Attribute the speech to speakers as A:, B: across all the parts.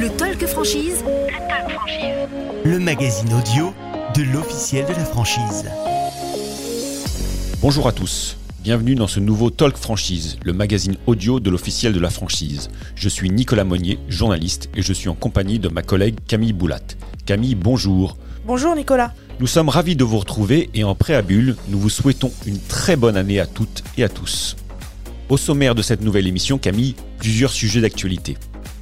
A: Le Talk Franchise. Le Talk Franchise. Le magazine audio de l'officiel de la franchise.
B: Bonjour à tous. Bienvenue dans ce nouveau Talk Franchise, le magazine audio de l'officiel de la franchise. Je suis Nicolas Monnier, journaliste, et je suis en compagnie de ma collègue Camille Boulat. Camille, bonjour.
C: Bonjour Nicolas.
B: Nous sommes ravis de vous retrouver et en préambule, nous vous souhaitons une très bonne année à toutes et à tous. Au sommaire de cette nouvelle émission, Camille, plusieurs sujets d'actualité.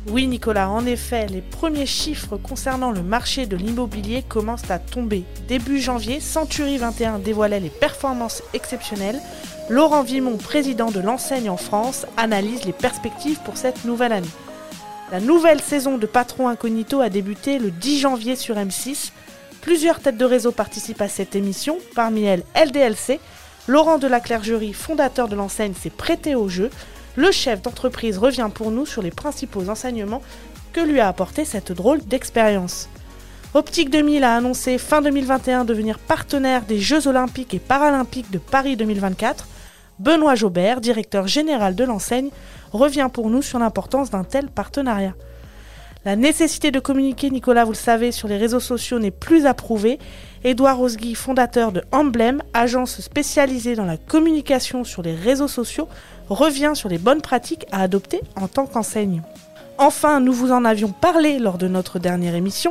C: Oui Nicolas, en effet, les premiers chiffres concernant le marché de l'immobilier commencent à tomber. Début janvier, Century 21 dévoilait les performances exceptionnelles. Laurent Vimon, président de l'enseigne en France, analyse les perspectives pour cette nouvelle année. La nouvelle saison de Patron Incognito a débuté le 10 janvier sur M6. Plusieurs têtes de réseau participent à cette émission, parmi elles LDLC. Laurent de la Clergerie, fondateur de l'enseigne, s'est prêté au jeu. Le chef d'entreprise revient pour nous sur les principaux enseignements que lui a apporté cette drôle d'expérience. Optique 2000 a annoncé fin 2021 devenir partenaire des Jeux olympiques et paralympiques de Paris 2024. Benoît Jaubert, directeur général de l'enseigne, revient pour nous sur l'importance d'un tel partenariat. La nécessité de communiquer, Nicolas, vous le savez, sur les réseaux sociaux n'est plus approuvée. Édouard Rosgui, fondateur de Emblem, agence spécialisée dans la communication sur les réseaux sociaux, revient sur les bonnes pratiques à adopter en tant qu'enseigne. Enfin, nous vous en avions parlé lors de notre dernière émission,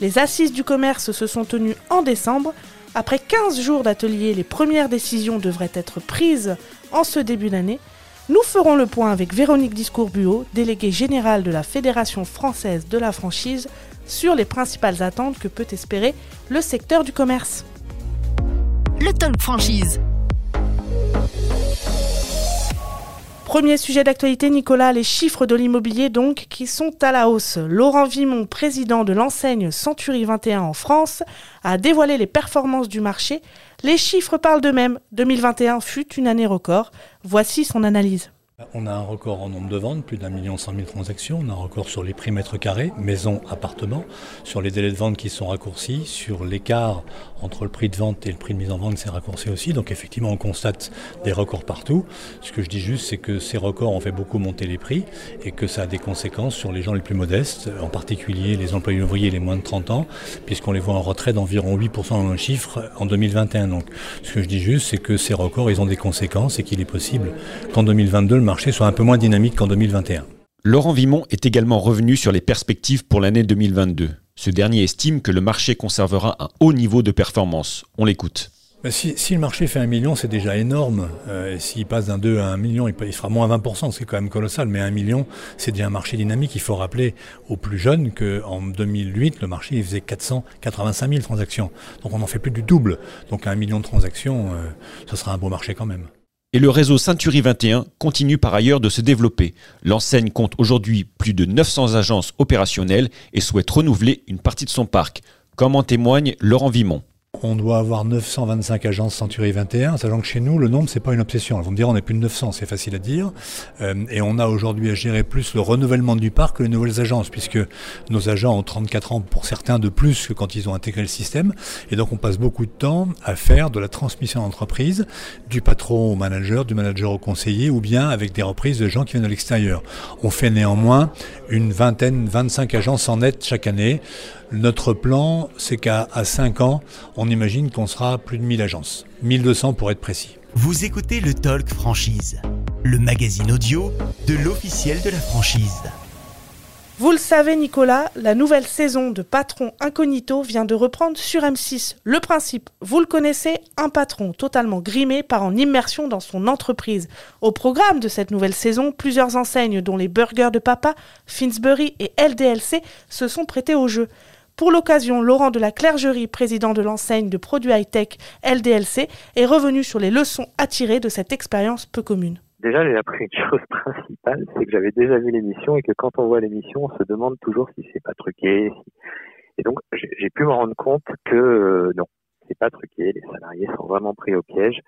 C: les assises du commerce se sont tenues en décembre. Après 15 jours d'atelier, les premières décisions devraient être prises en ce début d'année. Nous ferons le point avec Véronique Discours-Buot, déléguée générale de la Fédération française de la franchise, sur les principales attentes que peut espérer le secteur du commerce.
A: Le Talk Franchise.
C: Premier sujet d'actualité, Nicolas, les chiffres de l'immobilier donc qui sont à la hausse. Laurent Vimon, président de l'enseigne Century 21 en France, a dévoilé les performances du marché. Les chiffres parlent d'eux-mêmes. 2021 fut une année record. Voici son analyse.
D: On a un record en nombre de ventes, plus d'un million cent mille transactions. On a un record sur les prix mètres carrés, maison, appartement, sur les délais de vente qui sont raccourcis, sur l'écart entre le prix de vente et le prix de mise en vente qui s'est raccourci aussi. Donc effectivement, on constate des records partout. Ce que je dis juste, c'est que ces records ont fait beaucoup monter les prix et que ça a des conséquences sur les gens les plus modestes, en particulier les employés ouvriers les moins de 30 ans, puisqu'on les voit en retrait d'environ 8% dans le chiffre en 2021. Donc ce que je dis juste, c'est que ces records, ils ont des conséquences et qu'il est possible qu'en 2022, marché soit un peu moins dynamique qu'en 2021.
B: Laurent Vimon est également revenu sur les perspectives pour l'année 2022. Ce dernier estime que le marché conservera un haut niveau de performance. On l'écoute.
D: Si, si, le marché fait un million, c'est déjà énorme. Euh, S'il passe d'un 2 à 1 million, il, il fera moins 20%, c'est quand même colossal. Mais 1 million, c'est déjà un marché dynamique. Il faut rappeler aux plus jeunes qu'en 2008, le marché il faisait 485 000 transactions. Donc on en fait plus du double. Donc 1 million de transactions, euh, ce sera un beau marché quand même.
B: Et le réseau Century 21 continue par ailleurs de se développer. L'enseigne compte aujourd'hui plus de 900 agences opérationnelles et souhaite renouveler une partie de son parc, comme en témoigne Laurent Vimon.
D: On doit avoir 925 agences Century 21, sachant que chez nous, le nombre, c'est pas une obsession. Vous me direz, on est plus de 900, c'est facile à dire. Euh, et on a aujourd'hui à gérer plus le renouvellement du parc que les nouvelles agences, puisque nos agents ont 34 ans pour certains de plus que quand ils ont intégré le système. Et donc, on passe beaucoup de temps à faire de la transmission d'entreprise, du patron au manager, du manager au conseiller, ou bien avec des reprises de gens qui viennent de l'extérieur. On fait néanmoins une vingtaine, 25 agences en net chaque année. Notre plan, c'est qu'à 5 ans, on imagine qu'on sera à plus de 1000 agences. 1200 pour être précis.
A: Vous écoutez le Talk Franchise, le magazine audio de l'officiel de la franchise.
C: Vous le savez Nicolas, la nouvelle saison de Patron Incognito vient de reprendre sur M6. Le principe, vous le connaissez, un patron totalement grimé part en immersion dans son entreprise. Au programme de cette nouvelle saison, plusieurs enseignes dont les Burgers de Papa, Finsbury et LDLC se sont prêtées au jeu. Pour l'occasion, Laurent de la Clergerie, président de l'enseigne de produits high-tech LDLC, est revenu sur les leçons à tirer de cette expérience peu commune.
E: Déjà, j'ai appris une chose principale, c'est que j'avais déjà vu l'émission et que quand on voit l'émission, on se demande toujours si c'est pas truqué. Et donc, j'ai pu me rendre compte que euh, non, c'est pas truqué. Les salariés sont vraiment pris au piège,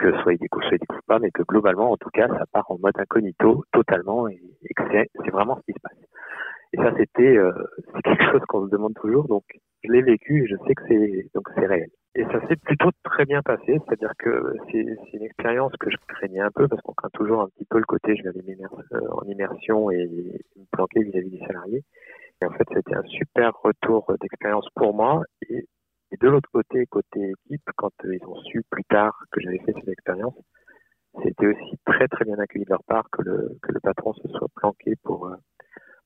E: que soit ils découvrent, soit ils pas, mais que globalement, en tout cas, ça part en mode incognito totalement et que c'est vraiment ce qui se passe. Et ça, c'était euh, quelque chose qu'on se demande toujours. Donc, je l'ai vécu et je sais que c'est donc c'est réel. Et ça s'est plutôt très bien passé, c'est-à-dire que c'est une expérience que je craignais un peu parce qu'on craint toujours un petit peu le côté je vais aller en immersion et me planquer vis-à-vis des salariés. Et en fait, c'était un super retour d'expérience pour moi. Et, de l'autre côté, côté équipe, quand ils ont su plus tard que j'avais fait cette expérience, c'était aussi très très bien accueilli de leur part que le, que le patron se soit planqué pour, euh,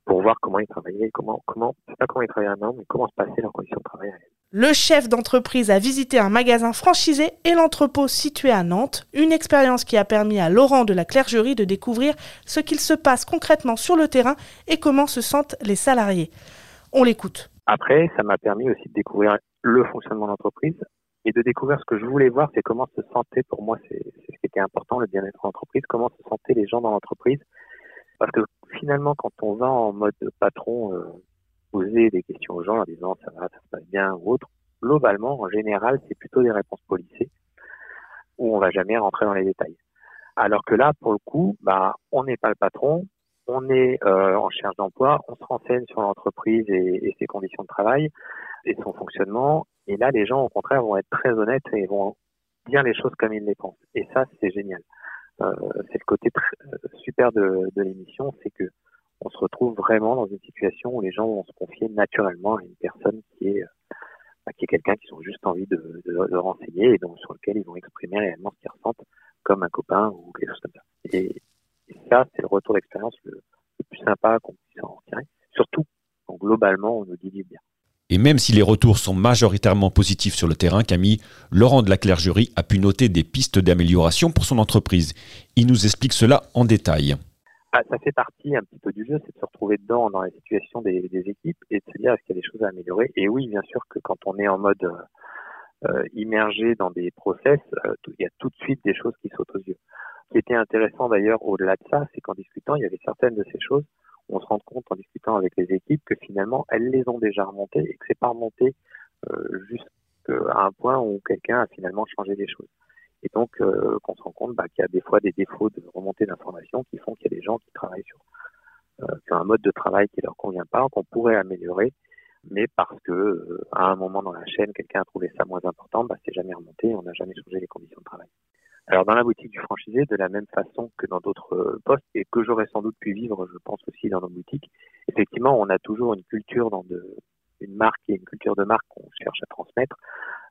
E: pour voir comment ils travaillaient, comment, comment, pas comment ils travaillaient an, mais comment se passaient leurs conditions de travail.
C: Le chef d'entreprise a visité un magasin franchisé et l'entrepôt situé à Nantes, une expérience qui a permis à Laurent de la Clergerie de découvrir ce qu'il se passe concrètement sur le terrain et comment se sentent les salariés. On l'écoute.
E: Après, ça m'a permis aussi de découvrir le fonctionnement de l'entreprise et de découvrir ce que je voulais voir, c'est comment se sentaient, pour moi, c'est ce qui était important, le bien-être en entreprise, comment se sentaient les gens dans l'entreprise. Parce que finalement, quand on va en mode patron, euh, poser des questions aux gens en disant ça va, ça se passe bien ou autre, globalement, en général, c'est plutôt des réponses policées où on va jamais rentrer dans les détails. Alors que là, pour le coup, bah, on n'est pas le patron, on est euh, en recherche d'emploi, on se renseigne sur l'entreprise et, ses conditions de travail et son fonctionnement. Et là, les gens, au contraire, vont être très honnêtes et vont dire les choses comme ils les pensent. Et ça, c'est génial. Euh, c'est le côté euh, super de, l'émission, c'est que on se retrouve vraiment dans une situation où les gens vont se confier naturellement à une personne qui est bah, qui est quelqu'un qui ont juste envie de, de, renseigner et donc sur lequel ils vont exprimer réellement ce qu'ils ressentent comme un copain ou quelque chose comme ça. Et, ça, c'est le retour d'expérience le, plus sympa qu'on puisse en retirer. Surtout, globalement, on nous dit bien.
B: Et même si les retours sont majoritairement positifs sur le terrain, Camille, Laurent de la Clergerie a pu noter des pistes d'amélioration pour son entreprise. Il nous explique cela en détail.
E: Ah, ça fait partie un petit peu du jeu, c'est de se retrouver dedans dans la situation des, équipes et de se dire est-ce qu'il y a des choses à améliorer? Et oui, bien sûr que quand on est en mode euh, immergé dans des process, euh, il y a tout de suite des choses qui sautent aux yeux. Ce qui était intéressant d'ailleurs au-delà de ça, c'est qu'en discutant, il y avait certaines de ces choses, on se rend compte en discutant avec les équipes que finalement elles les ont déjà remontées et que c'est pas remonté euh, jusqu'à un point où quelqu'un a finalement changé des choses. Et donc, euh, qu'on se rend compte bah, qu'il y a des fois des défauts de remontée d'informations qui font qu'il y a des gens qui travaillent sur, euh, un mode de travail qui leur convient pas, qu'on pourrait améliorer, mais parce que à un moment dans la chaîne, quelqu'un a trouvé ça moins important, bah, c'est jamais remonté, on n'a jamais changé les conditions de travail. Alors dans la boutique du franchisé, de la même façon que dans d'autres euh, postes, et que j'aurais sans doute pu vivre, je pense aussi dans nos boutiques, effectivement, on a toujours une culture dans de, une marque et une culture de marque qu'on cherche à transmettre.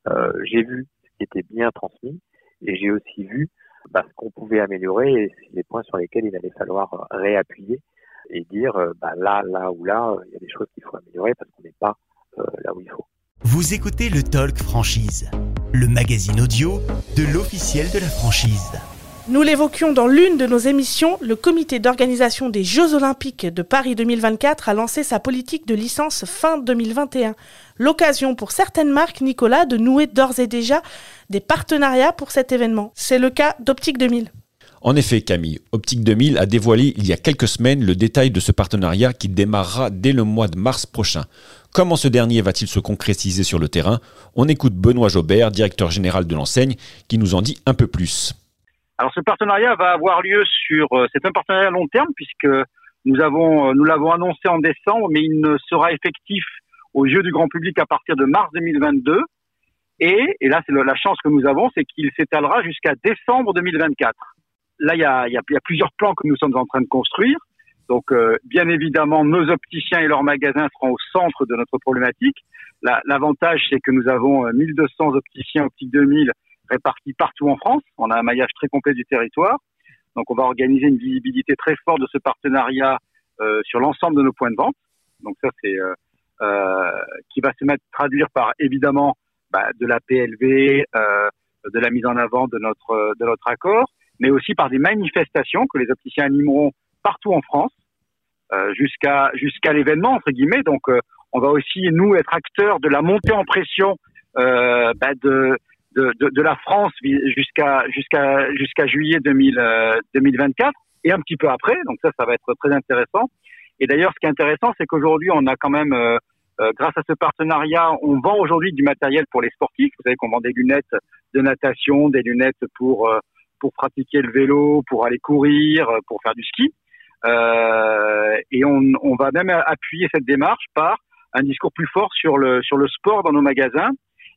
E: Euh, J'ai vu ce qui était bien transmis, et j'ai aussi vu bah, ce qu'on pouvait améliorer et les points sur lesquels il allait falloir réappuyer et dire euh, bah, là, là ou là, il y a des choses qu'il faut améliorer parce qu'on n'est pas euh, là où il faut.
A: Vous écoutez le Talk Franchise, le magazine audio de l'officiel de la franchise.
C: Nous l'évoquions dans l'une de nos émissions, le comité d'organisation des Jeux Olympiques de Paris 2024 a lancé sa politique de licence fin 2021. L'occasion pour certaines marques, Nicolas, de nouer d'ores et déjà des partenariats pour cet événement. C'est le cas d'Optique 2000.
B: En effet, Camille, Optique 2000 a dévoilé il y a quelques semaines le détail de ce partenariat qui démarrera dès le mois de mars prochain. Comment ce dernier va-t-il se concrétiser sur le terrain? On écoute Benoît Jobert, directeur général de l'enseigne, qui nous en dit un peu plus.
F: Alors ce partenariat va avoir lieu sur, euh, c'est un partenariat à long terme puisque euh, nous l'avons annoncé en décembre, mais il ne sera effectif aux yeux du grand public à partir de mars 2022. Et, et là, c'est la chance que nous avons, c'est qu'il s'étalera jusqu'à décembre 2024. Là, il y a plusieurs plans que nous sommes en train de construire. Donc, euh, bien évidemment, nos opticiens et leurs magasins seront au centre de notre problématique. L'avantage, c'est que nous avons 1200 opticiens optique 2000 répartis partout en France. On a un maillage très complet du territoire. Donc on va organiser une visibilité très forte de ce partenariat euh, sur l'ensemble de nos points de vente. Donc ça c'est euh, euh, qui va se mettre traduire par évidemment bah, de la PLV, euh, de la mise en avant de notre de notre accord, mais aussi par des manifestations que les opticiens animeront partout en France euh, jusqu'à jusqu'à l'événement entre guillemets. Donc on va aussi nous être acteurs de la montée en pression bah, de de, de, la France jusqu'à jusqu'à jusqu'à juillet 2000, 2024 euh, et un petit peu après. Donc ça, ça va être très intéressant. Et d'ailleurs, ce qui est intéressant, c'est qu'aujourd'hui, on a quand même, euh, euh, grâce à ce partenariat, on vend aujourd'hui du matériel pour les sportifs. Vous savez qu'on vend des lunettes de natation, des lunettes pour pour pratiquer le vélo, pour aller courir, pour faire du ski. Euh, et on, va même appuyer cette démarche par un discours plus fort sur le sur le sport dans nos magasins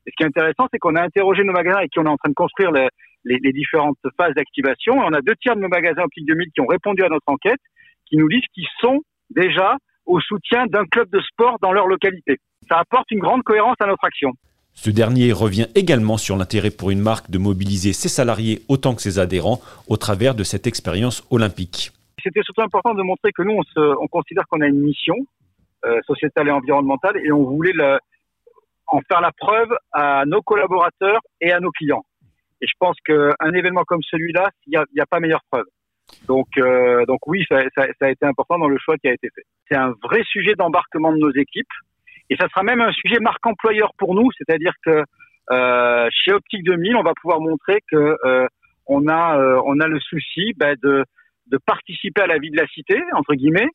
F: et ce qui est intéressant, c'est qu'on a interrogé nos magasins et qu'on est en train de construire les, différentes phases d'activation. On a deux tiers de nos magasins Optique 2000 qui ont répondu à notre enquête, qui nous disent qu'ils sont déjà au soutien d'un club de sport dans leur localité. Ça apporte une grande cohérence à notre action.
B: Ce dernier revient également sur l'intérêt pour une marque de mobiliser ses salariés autant que ses adhérents au travers de cette expérience olympique.
F: C'était surtout important de montrer que nous, on, se, on considère qu'on a une mission euh, sociétale et environnementale et on voulait le, en faire la preuve à nos collaborateurs et à nos clients. Et je pense qu'un événement comme celui-là, il n'y a, a, pas meilleure preuve. Donc, euh, donc oui, ça, ça, ça, a été important dans le choix qui a été fait. C'est un vrai sujet d'embarquement de nos équipes, et ça sera même un sujet marque employeur pour nous, c'est-à-dire que euh, chez Optique 2000, on va pouvoir montrer que euh, on a euh, on a le souci bah, de de participer à la vie de la cité entre guillemets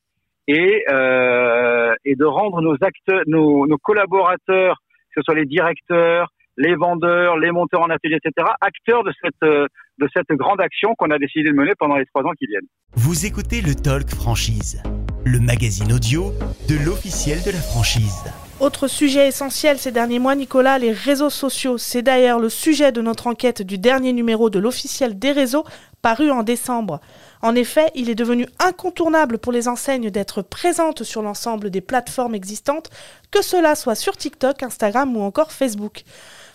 F: et euh, et de rendre nos acteurs, nos, nos collaborateurs, que ce soit les directeurs, les vendeurs, les monteurs en atelier, etc., acteurs de cette, euh, de cette grande action qu'on a décidé de mener pendant les trois ans qui viennent.
A: Vous écoutez le Talk Franchise, le magazine audio de l'officiel de la franchise.
C: Autre sujet essentiel ces derniers mois, Nicolas, les réseaux sociaux. C'est d'ailleurs le sujet de notre enquête du dernier numéro de l'officiel des réseaux paru en décembre. En effet, il est devenu incontournable pour les enseignes d'être présentes sur l'ensemble des plateformes existantes, que cela soit sur TikTok, Instagram ou encore Facebook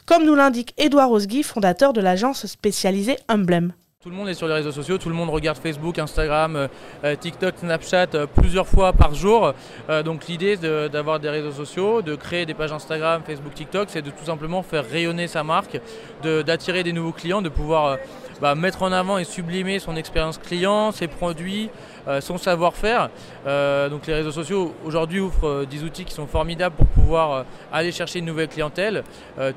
C: comme nous l'indique Édouard Osgui, fondateur de l'agence spécialisée Emblem.
G: Tout le monde est sur les réseaux sociaux, tout le monde regarde Facebook, Instagram, euh, euh, TikTok, Snapchat euh, plusieurs fois par jour. donc l'idée d'avoir des réseaux sociaux, de créer des pages Instagram, Facebook, TikTok, c'est de tout simplement faire rayonner sa marque, d'attirer des nouveaux clients, de pouvoir bah, mettre en avant et sublimer son expérience client, ses produits, son savoir-faire. Euh, donc les réseaux sociaux aujourd'hui offrent euh, des outils qui sont formidables pour pouvoir aller chercher une nouvelle clientèle,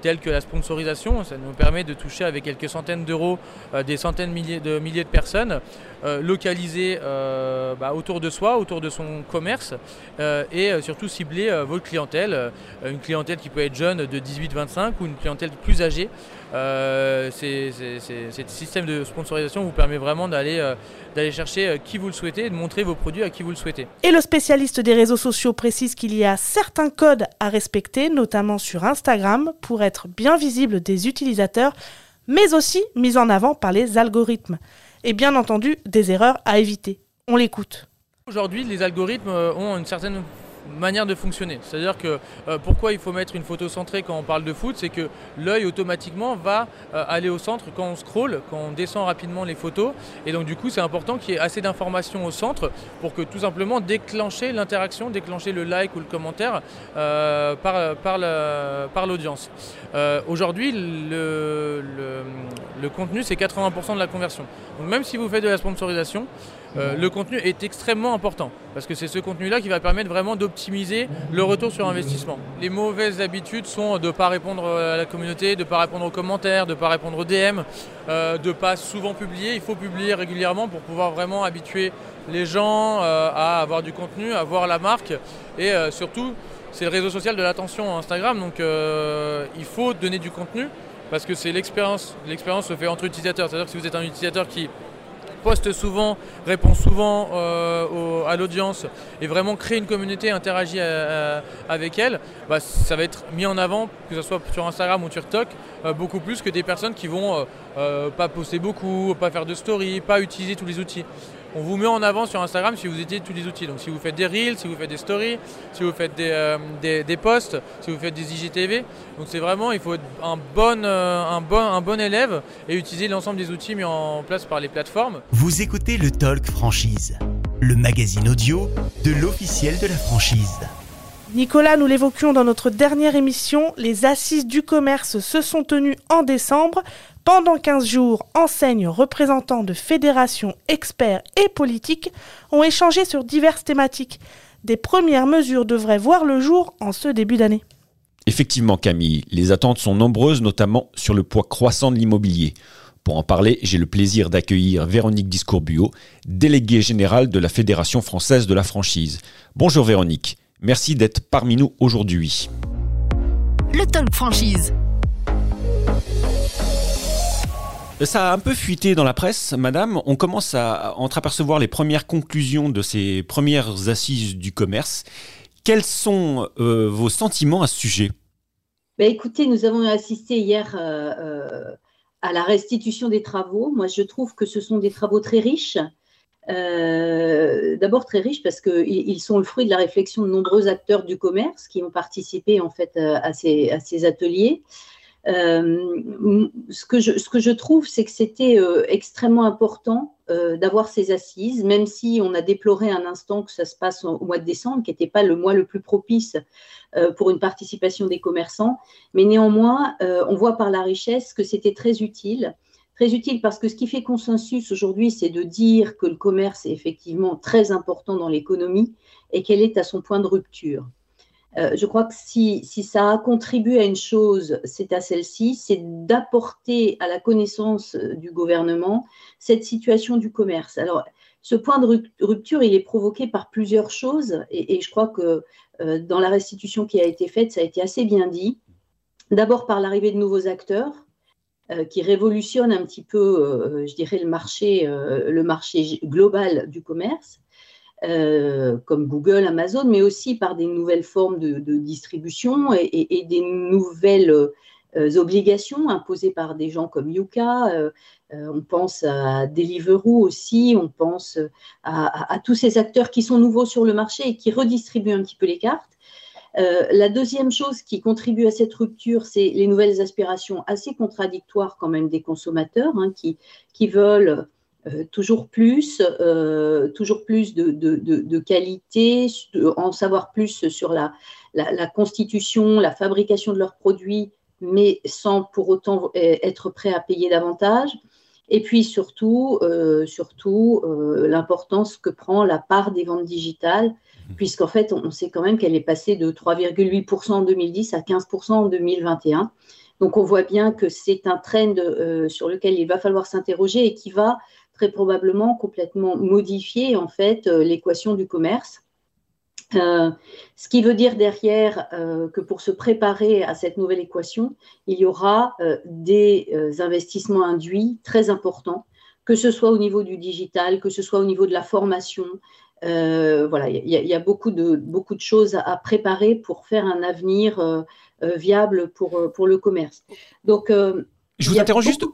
G: telle que la sponsorisation. Ça nous permet de toucher avec quelques centaines d'euros des centaines de milliers de, personnes. localisées bah, autour de soi, autour de son commerce et surtout cibler votre clientèle, une clientèle qui peut être jeune de 18-25 ou une clientèle plus âgée. Euh, ce système de sponsorisation vous permet vraiment d'aller chercher qui vous le souhaitez de montrer vos produits à qui vous le souhaitez.
C: Et le spécialiste des réseaux sociaux précise qu'il y a certains codes à respecter, notamment sur Instagram, pour être bien visible des utilisateurs, mais aussi mis en avant par les algorithmes. Et bien entendu, des erreurs à éviter. On l'écoute.
G: Aujourd'hui, les algorithmes ont une certaine manière de fonctionner. C'est-à-dire que euh, pourquoi il faut mettre une photo centrée quand on parle de foot, c'est que l'œil automatiquement va euh, aller au centre quand on scroll, quand on descend rapidement les photos. Et donc du coup, c'est important qu'il y ait assez d'informations au centre pour que tout simplement déclencher l'interaction, déclencher le like ou le commentaire euh, par, par l'audience. Aujourd'hui, le, le contenu, c'est 80% de la conversion. Donc même si vous faites de la sponsorisation, euh, le contenu est extrêmement important parce que c'est ce contenu-là qui va permettre vraiment d'optimiser le retour sur investissement. Les mauvaises habitudes sont de ne pas répondre à la communauté, de ne pas répondre aux commentaires, de ne pas répondre aux DM, euh, de ne pas souvent publier. Il faut publier régulièrement pour pouvoir vraiment habituer les gens euh, à avoir du contenu, à voir la marque et surtout c'est le réseau social de l'attention Instagram donc il faut donner du contenu parce que c'est l'expérience. L'expérience se fait entre utilisateurs. C'est-à-dire que si vous êtes un utilisateur qui poste souvent, répond souvent euh, à l'audience et vraiment crée une communauté, interagit euh, avec elle, bah, ça va être mis en avant, que ce soit sur Instagram ou sur TikTok, euh, beaucoup plus que des personnes qui vont pas poster beaucoup, pas faire de story, pas utiliser tous les outils on vous met en avant sur Instagram si vous utilisez tous les outils. Donc si vous faites des reels, si vous faites des stories, si vous faites des, euh, des, posts, si vous faites des IGTV. Donc c'est vraiment, il faut être un bon, euh, un, bon, un bon élève et utiliser l'ensemble des outils mis en place par les plateformes.
A: Vous écoutez le Talk Franchise, le magazine audio de l'officiel de la franchise.
C: Nicolas, nous l'évoquions dans notre dernière émission, les assises du commerce se sont tenues en décembre. Pendant 15 jours, enseignes, représentants de fédérations, experts et politiques ont échangé sur diverses thématiques. Des premières mesures devraient voir le jour en ce début d'année.
B: Effectivement, Camille, les attentes sont nombreuses, notamment sur le poids croissant de l'immobilier. Pour en parler, j'ai le plaisir d'accueillir Véronique Discourbio, déléguée générale de la Fédération française de la franchise. Bonjour Véronique, merci d'être parmi nous aujourd'hui.
H: Le Talk Franchise.
B: Ça a un peu fuité dans la presse, madame. On commence à entreapercevoir les premières conclusions de ces premières assises du commerce. Quels sont euh, vos sentiments à ce sujet?
I: Ben Écoutez, nous avons assisté hier euh, euh, à la restitution des travaux. Moi, je trouve que ce sont des travaux très riches. D'abord très riche parce qu'ils sont le fruit de la réflexion de nombreux acteurs du commerce qui ont participé en fait à ces ateliers. Euh, ce, que je, trouve, c'est que c'était euh, extrêmement important euh, d'avoir ces assises, même si on a déploré un instant que ça se passe au, mois de décembre, qui n'était pas le mois le plus propice pour une participation des commerçants. Mais néanmoins, on voit par la richesse que c'était très utile. Très utile parce que ce qui fait consensus aujourd'hui, c'est de dire que le commerce est effectivement très important dans l'économie et qu'elle est à son point de rupture. Euh, je crois que si, ça a contribué à une chose, c'est à celle-ci, c'est d'apporter à la connaissance euh, du gouvernement cette situation du commerce. Alors, ce point de rupture, il est provoqué par plusieurs choses, et, je crois que euh, dans la restitution qui a été faite, ça a été assez bien dit. D'abord par l'arrivée de nouveaux acteurs, qui révolutionnent un petit peu, je dirais, le marché, le marché global du commerce. Euh, comme Google, Amazon, mais aussi par des nouvelles formes de, distribution et, des nouvelles euh, obligations imposées par des gens comme Yuka. Euh, on pense à Deliveroo aussi, on pense à, tous ces acteurs qui sont nouveaux sur le marché et qui redistribuent un petit peu les cartes. la deuxième chose qui contribue à cette rupture, c'est les nouvelles aspirations assez contradictoires quand même des consommateurs hein, qui, qui veulent euh, toujours plus, euh, toujours plus de, qualité, en savoir plus sur la, constitution, la fabrication de leurs produits, mais sans pour autant euh, être prêt à payer davantage. Et puis surtout, surtout l'importance que prend la part des ventes digitales, mmh. puisqu'en fait, on sait quand même qu'elle est passée de 3,8% en 2010 à 15% en 2021. Donc on voit bien que c'est un trend sur lequel il va falloir s'interroger et qui va très probablement complètement modifier en fait euh, l'équation du commerce. Euh, ce qui veut dire derrière euh, que pour se préparer à cette nouvelle équation, il y aura des investissements induits très importants, que ce soit au niveau du digital, que ce soit au niveau de la formation. voilà, il y, a beaucoup de, beaucoup de choses à, préparer pour faire un avenir viable pour, pour le commerce. Donc,
B: je vous interroge juste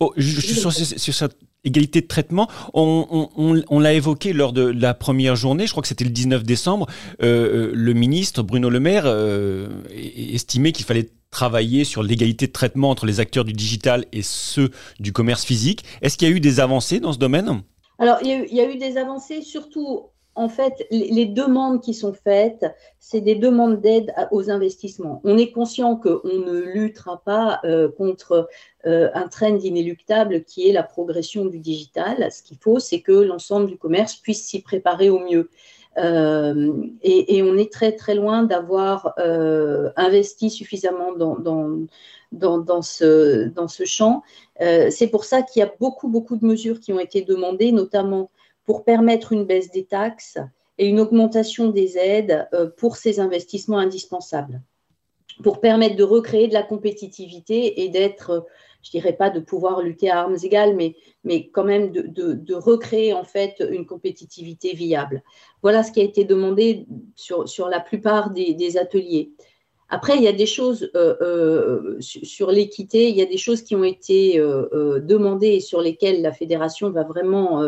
B: oh, sur, sur, cette égalité de traitement, on, l'a évoqué lors de la première journée, je crois que c'était le 19 décembre, euh, euh, le ministre Bruno Le Maire euh, estimait qu'il fallait travailler sur l'égalité de traitement entre les acteurs du digital et ceux du commerce physique. Est-ce qu'il y a eu des avancées dans ce domaine?
I: Alors, il y, a eu, des avancées, surtout en fait, les demandes qui sont faites, c'est des demandes d'aide aux investissements. On est conscient qu'on ne luttera pas euh, contre euh, un trend inéluctable qui est la progression du digital. Ce qu'il faut, c'est que l'ensemble du commerce puisse s'y préparer au mieux. Euh, et, on est très très loin d'avoir investi suffisamment dans, dans, ce, dans ce champ. c'est pour ça qu'il y a beaucoup beaucoup de mesures qui ont été demandées, notamment pour permettre une baisse des taxes et une augmentation des aides euh, pour ces investissements indispensables, pour permettre de recréer de la compétitivité et d'être, euh, je dirais pas de pouvoir lutter à armes égales, mais, mais quand même de, recréer en fait une compétitivité viable. Voilà ce qui a été demandé sur, sur la plupart des, ateliers. Après, il y a des choses euh, sur l'équité, il y a des choses qui ont été demandées et sur lesquelles la fédération va vraiment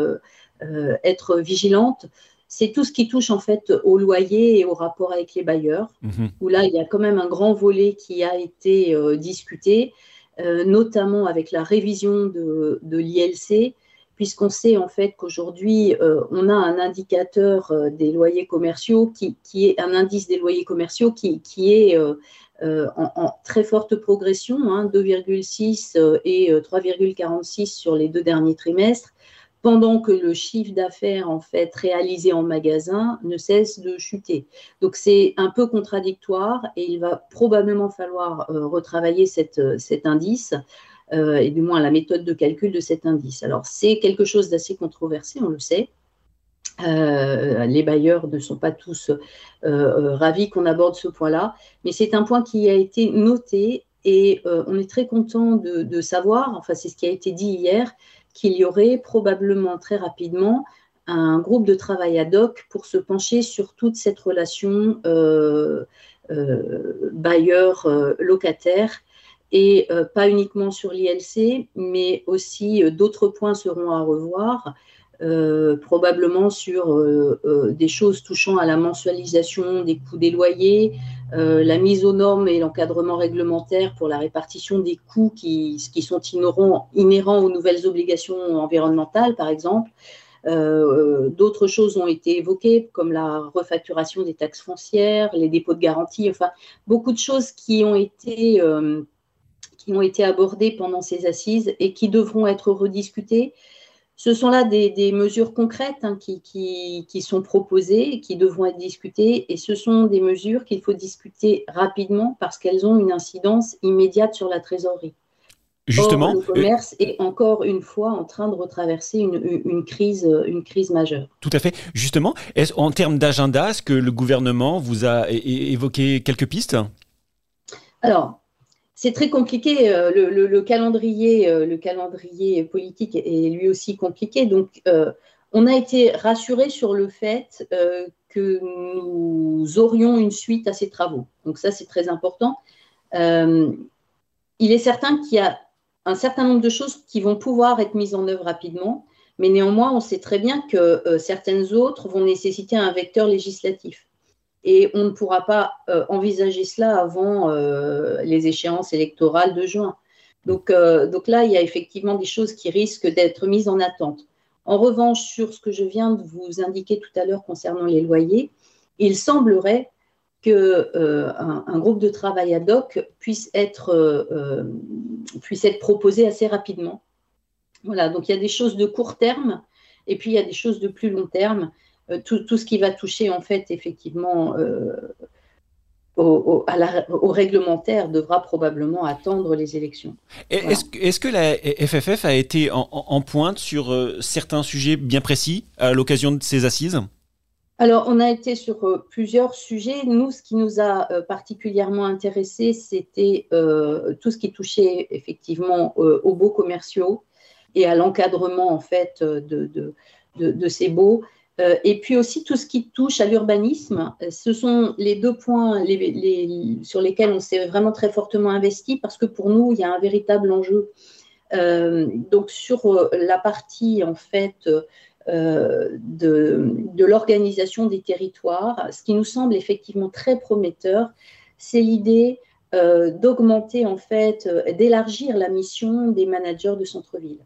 I: être vigilante, c'est tout ce qui touche en fait au loyer et au rapport avec les bailleurs, mhm. où là, il y a quand même un grand volet qui a été euh, discuté, euh, notamment avec la révision de, l'ILC, puisqu'on sait en fait qu'aujourd'hui, on a un indicateur des loyers commerciaux qui, est un indice des loyers commerciaux qui, est en, très forte progression, 2,6 hein, et 3,46 sur les deux derniers trimestres pendant que le chiffre d'affaires en fait réalisé en magasin ne cesse de chuter. Donc c'est un peu contradictoire et il va probablement falloir euh, retravailler euh, cet indice. Euh, et du moins la méthode de calcul de cet indice. Alors c'est quelque chose d'assez controversé, on le sait. les bailleurs ne sont pas tous ravis qu'on aborde ce point-là, mais c'est un point qui a été noté et on est très content de, de savoir, enfin c'est ce qui a été dit hier, qu'il y aurait probablement très rapidement un groupe de travail ad hoc pour se pencher sur toute cette relation euh, euh, bailleur-locataire et euh, pas uniquement sur l'ILC, mais aussi d'autres points seront à revoir. Probablement sur des choses touchant à la mensualisation des coûts des loyers, la mise aux normes et l'encadrement réglementaire pour la répartition des coûts qui, qui sont inhérents, inhérents aux nouvelles obligations environnementales, par exemple. D'autres choses ont été évoquées, comme la refacturation des taxes foncières, les dépôts de garantie, enfin, beaucoup de choses qui ont été qui ont été abordées pendant ces assises et qui devront être rediscutées. Ce sont là des, mesures concrètes hein, qui, qui, sont proposées, qui devront être discutées, et ce sont des mesures qu'il faut discuter rapidement parce qu'elles ont une incidence immédiate sur la trésorerie.
B: Justement,
I: le commerce est encore une fois en train de retraverser une, une, crise, une crise majeure.
B: Tout à fait. Justement, en termes d'agenda, est-ce que le gouvernement vous a évoqué quelques pistes?
I: Alors, c'est très compliqué. Euh, le, calendrier, euh, le calendrier politique est lui aussi compliqué. Donc, euh, on a été rassuré sur le fait que nous aurions une suite à ces travaux. Donc, ça, c'est très important. il est certain qu'il y a un certain nombre de choses qui vont pouvoir être mises en œuvre rapidement, mais néanmoins, on sait très bien que certaines autres vont nécessiter un vecteur législatif et on ne pourra pas euh, envisager cela avant euh, les échéances électorales de juin. Donc, euh, donc là, il y a effectivement des choses qui risquent d'être mises en attente. En revanche, sur ce que je viens de vous indiquer tout à l'heure concernant les loyers, il semblerait qu'un un groupe de travail ad hoc puisse être, puisse être proposé assez rapidement. Voilà, donc il y a des choses de court terme et puis il y a des choses de plus long terme. Euh, tout, ce qui va toucher en fait effectivement euh, au, réglementaire devra probablement attendre les élections.
B: Est-ce que la FFF a été en, pointe sur euh, certains sujets bien précis à l'occasion de ces assises?
I: Alors, on a été sur plusieurs sujets. Nous, ce qui nous a particulièrement intéressé, c'était tout ce qui touchait effectivement aux baux commerciaux et à l'encadrement en fait de, de ces baux. Euh, et puis aussi tout ce qui touche à l'urbanisme, ce sont les deux points sur lesquels on s'est vraiment très fortement investi parce que pour nous, il y a un véritable enjeu. Euh, donc sur euh, la partie en fait de, de l'organisation des territoires, ce qui nous semble effectivement très prometteur, c'est l'idée d'augmenter en fait, d'élargir la mission des managers de centre-ville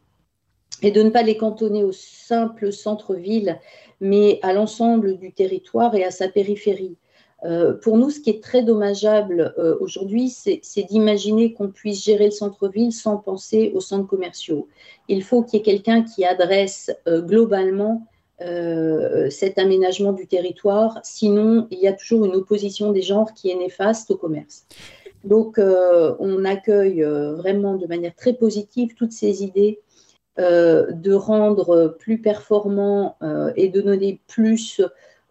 I: et de ne pas les cantonner au simple centre-ville mais à l'ensemble du territoire et à sa périphérie. Euh, pour nous, ce qui est très dommageable euh, aujourd'hui, c'est d'imaginer qu'on puisse gérer le centre-ville sans penser aux centres commerciaux. Il faut qu'il y ait quelqu'un qui adresse euh, globalement cet aménagement du territoire, sinon il y a toujours une opposition des genres qui est néfaste au commerce. Donc on accueille vraiment de manière très positive toutes ces idées de rendre plus performant euh, et de donner plus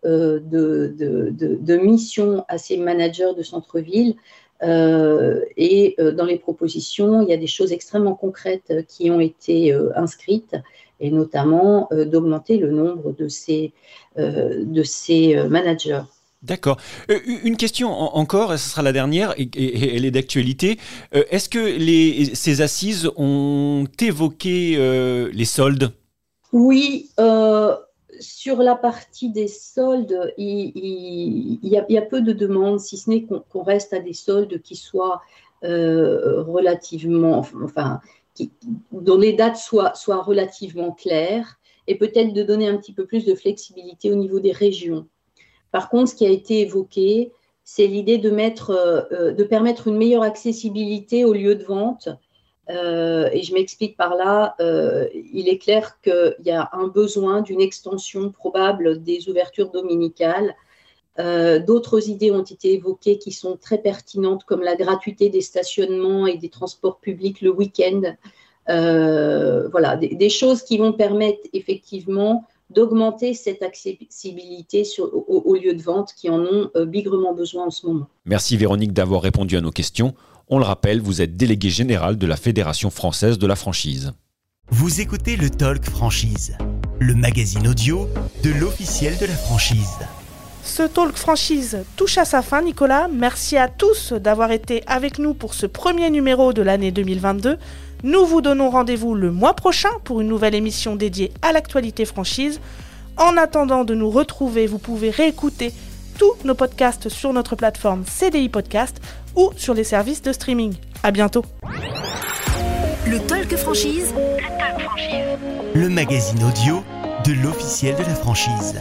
I: euh, de, missions à ces managers de centre-ville. et dans les propositions, il y a des choses extrêmement concrètes qui ont été inscrites et notamment d'augmenter le nombre de ces, de ces managers.
B: D'accord. Euh, une question encore, et ce sera la dernière, et, elle est d'actualité. Euh, est-ce que les, ces assises ont évoqué euh, les soldes?
I: Oui, sur la partie des soldes, il, y, a, peu de demandes, si ce n'est qu'on reste à des soldes qui soient relativement, enfin, dont les dates soient relativement claires, et peut-être de donner un petit peu plus de flexibilité au niveau des régions. Par contre, ce qui a été évoqué, c'est l'idée de, euh, euh, de permettre une meilleure accessibilité aux lieux de vente. Euh, et je m'explique par là, il est clair qu'il y a un besoin d'une extension probable des ouvertures dominicales. D'autres idées ont été évoquées qui sont très pertinentes, comme la gratuité des stationnements et des transports publics le week-end. voilà, des, choses qui vont permettre effectivement d'augmenter cette accessibilité aux, lieux de vente qui en ont euh, bigrement besoin en ce moment.
B: Merci Véronique d'avoir répondu à nos questions. On le rappelle, vous êtes délégué général de la Fédération française de la franchise.
A: Vous écoutez le Talk Franchise, le magazine audio de l'officiel de la franchise.
C: Ce talk franchise touche à sa fin, Nicolas. Merci à tous d'avoir été avec nous pour ce premier numéro de l'année 2022. Nous vous donnons rendez-vous le mois prochain pour une nouvelle émission dédiée à l'actualité franchise. En attendant de nous retrouver, vous pouvez réécouter tous nos podcasts sur notre plateforme CDI Podcast ou sur les services de streaming. À bientôt.
H: Le Talk Franchise.
A: Le magazine audio de l'officiel de la franchise.